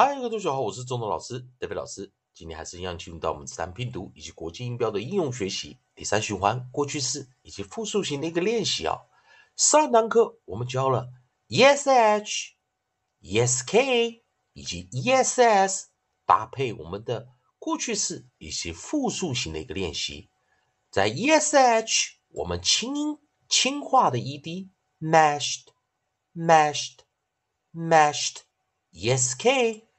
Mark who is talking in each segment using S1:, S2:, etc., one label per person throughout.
S1: 嗨，各位同学好，我是中东老师德飞老师。今天还是一样进入到我们自然拼读以及国际音标的应用学习第三循环过去式以及复数型的一个练习啊。上堂课我们教了 yes h、yes k 以及 yes s 搭配我们的过去式以及复数型的一个练习。在 yes h 我们轻音轻化的 ed mashed、mashed、mashed。Yes, K.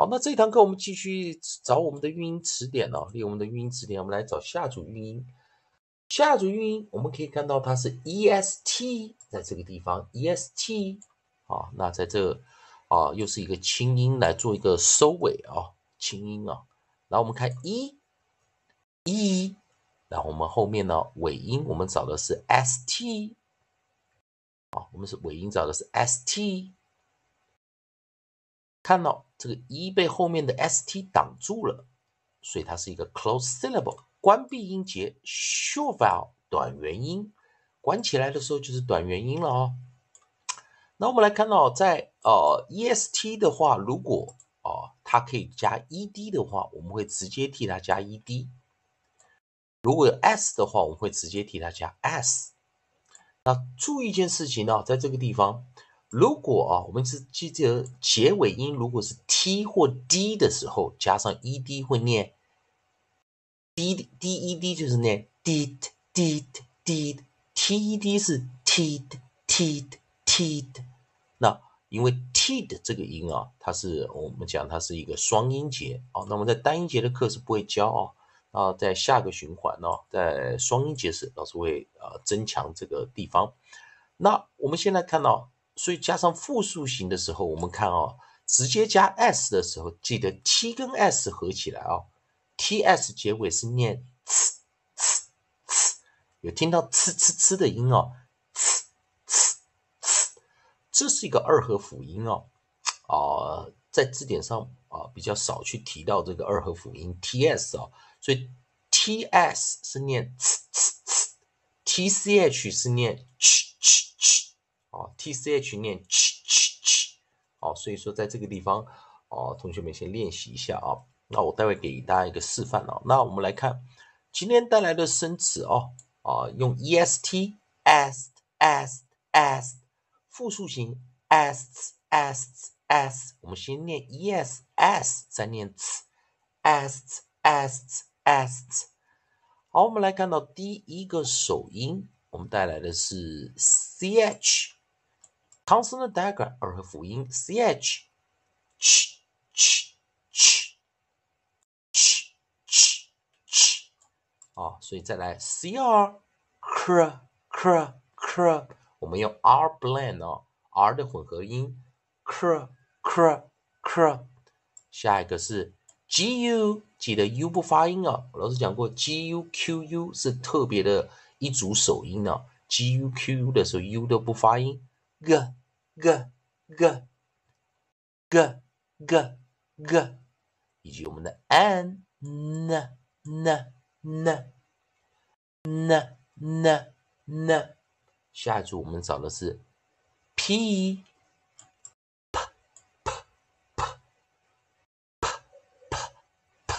S1: 好，那这一堂课我们继续找我们的韵音词典哦，利用我们的韵音词典，我们来找下组韵音。下组韵音，我们可以看到它是 e s t，在这个地方 e s t 啊，那在这啊又是一个轻音来做一个收尾啊，轻音啊。然后我们看 e e，然后我们后面呢尾音，我们找的是 s t，啊，我们是尾音找的是 s t。看到这个 e 被后面的 st 挡住了，所以它是一个 closed syllable，关闭音节，short vowel 短元音，关起来的时候就是短元音了哦。那我们来看到，在呃 est 的话，如果啊它可以加 ed 的话，我们会直接替它加 ed；如果有 s 的话，我们会直接替它加 s。那注意一件事情呢，在这个地方。如果啊，我们是记得结尾音，如果是 t 或 d 的时候，加上 ed 会念 d d e d 就是念 d d d ted 是 t t t。那因为 t 的这个音啊，它是我们讲它是一个双音节啊。那么在单音节的课是不会教啊。啊，在下个循环呢，在双音节时，老师会呃增强这个地方。那我们现在看到。所以加上复数型的时候，我们看哦，直接加 s 的时候，记得 t 跟 s 合起来啊，t s 结尾是念呲呲呲，有听到呲呲呲的音哦，呲呲呲，这是一个二合辅音哦，啊，在字典上啊比较少去提到这个二合辅音 t s 啊，所以 t s 是念呲呲呲，t c h 是念 ch。Ch 念 ch ch ch，好，所以说在这个地方，哦，同学们先练习一下啊。那我待会给大家一个示范啊。那我们来看今天带来的生词哦，啊，用 e s t asked asked asked 复数型 s s s，我们先念 e s s，再念 c s s s。好，我们来看到第一个首音，我们带来的是 c h。康僧的第二和辅音 c h ch ch ch ch ch ch 啊，所以再来 c r cr cr cr，我们用 r blend 哦，r 的混合音 cr cr cr。下一个是 g u，记得 u 不发音啊。老师讲过 g u q u 是特别的一组首音呢。g u q u 的时候，u 都不发音。G g g g g g，以及我们的 n n n n n n n，下一组我们找的是 p p p p p p p，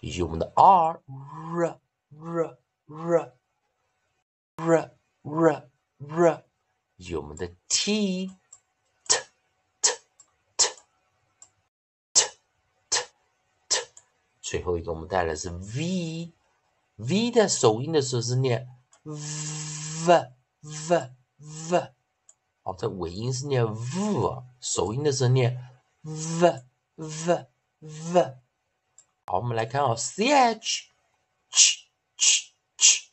S1: 以及我们的 r r r r r r r，以及我们的 t。最后一个我们带来是 v，v 的首音的时候是念 v v v，好，在尾音是念 v，首音的时候念 v v v。好，我们来看啊，ch ch ch ch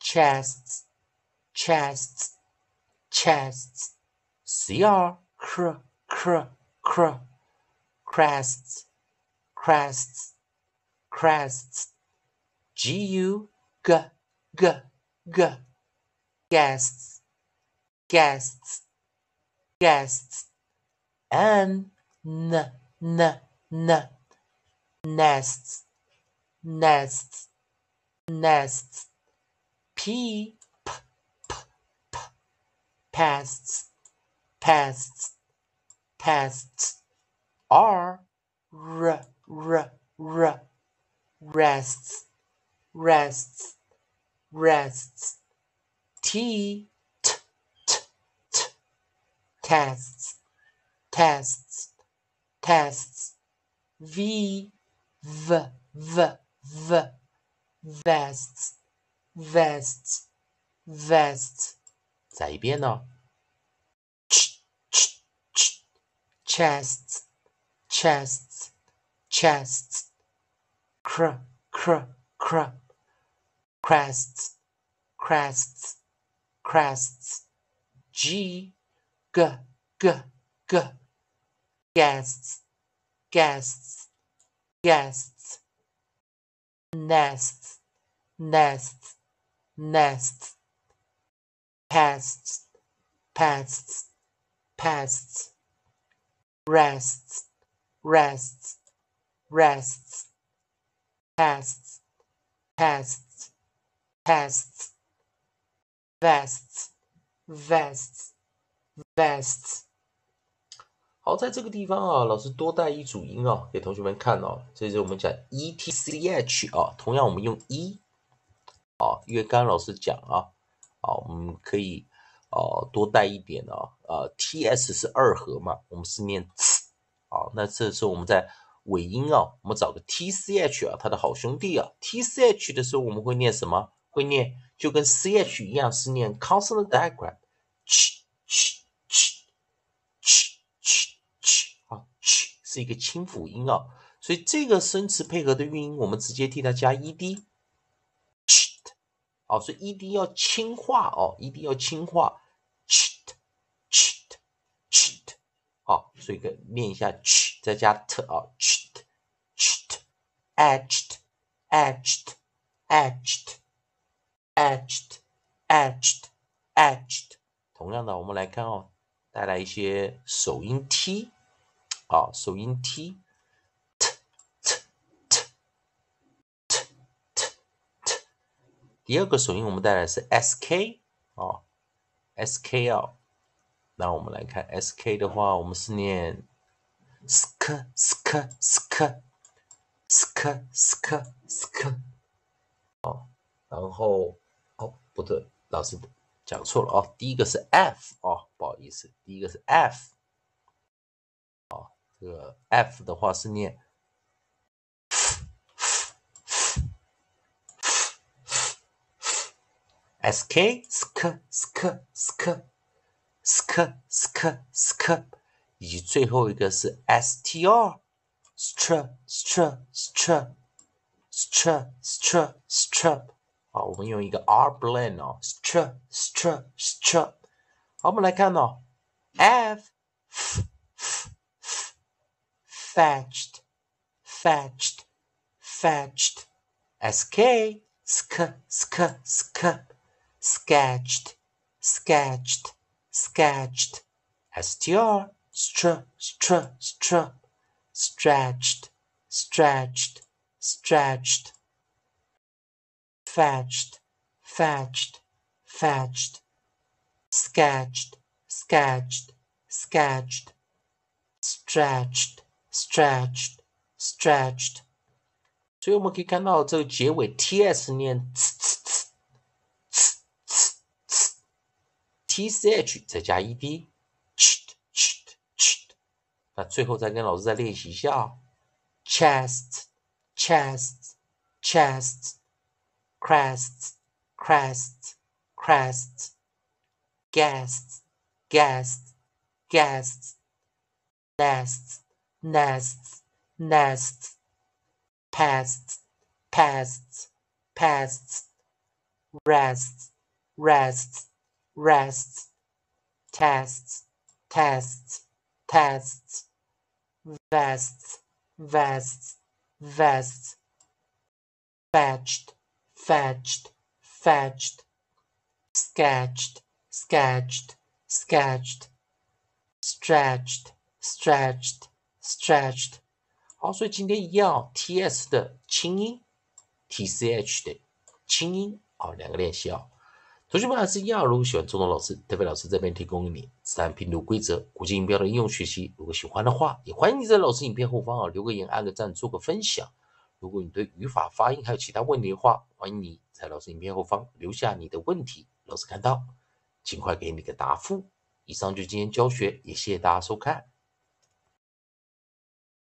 S1: chests chests chests，cr cr cr cr cr, crests crests, crests, g u g g g, guests, guests, guests, n n n n, nests, nests, nests, p, pests, pests, pests, r r r r, rests, rests, rests, t t t t, tests, tests, tests, v v v v, vests, vests, vests，再一遍呢，ch ch ch, chests, chests, chests, cr cr cr, crests, crests, crests, g g g g, guests, guests, guests, nests, nests, nests, Pests, pests, pests, rests, rests, rests, pests, pests, pests, vests, vests, vests。好，在这个地方啊，老师多带一组音啊，给同学们看哦。这就是我们讲 e t c h 啊，同样我们用 e 啊，因为刚刚老师讲啊，啊，我们可以哦多带一点啊，呃，t s 是二合嘛，我们是念 c 啊，那这时候我们在尾音啊，我们找个 t c h 啊，它的好兄弟啊，t c h 的时候我们会念什么？会念就跟 c h 一样，是念 consonant diagram，ch ch ch ch ch。是一个清辅音啊，所以这个生词配合的韵音，我们直接替它加 ed，哦所以一定要轻化哦一定要轻化 cheat cheat cheat 哦所以给练一下 ch，再加 t 哦 cheat cheat etched etched etched etched etched 同样的我们来看哦带来一些手音 t 好，手音 t 第二个首音我们带来是 sk 啊，sk 啊，那我们来看 sk 的话，我们是念 sk sk sk sk sk sk，哦，然后哦不对，老师讲错了哦，第一个是 f 哦，不好意思，第一个是 f。这个 f 的话是念 s k sk sk sk sk sk sk，以及最后一个是 s t r str str str str str str，好，我们用一个 r blend 哦，str str str，好，我们来看哦，f fetched, fetched, fetched. sk, sk, sk, sk, sketched, sketched, sketched. str, str, str, str, stretched, stretched, stretched. fetched, fetched, fetched. sketched, sketched, sketched. stretched, stretched, stretched，所以我们可以看到这个结尾 ts 念 ts ts tch 再加 e d ch ch。那最后再跟老师再练习一下：chest, chest chest crest crest crest guest guest guest nest nest nest past past past rest rest rests, tests, tests, tests, vests, vests, vests, fetched, fetched, fetched, sketched, sketched, sketched, stretched, stretched, stretched。好，所以今天一样，ts 的清音，tch 的清音，好，两个练习啊。 同学们还是一样，如果喜欢中东老师，特别老师这边提供给你自然拼读规则、国际音标的应用学习。如果喜欢的话，也欢迎你在老师影片后方啊留个言、按个赞、做个分享。如果你对语法、发音还有其他问题的话，欢迎你在老师影片后方留下你的问题，老师看到尽快给你个答复。以上就今天教学，也谢谢大家收看。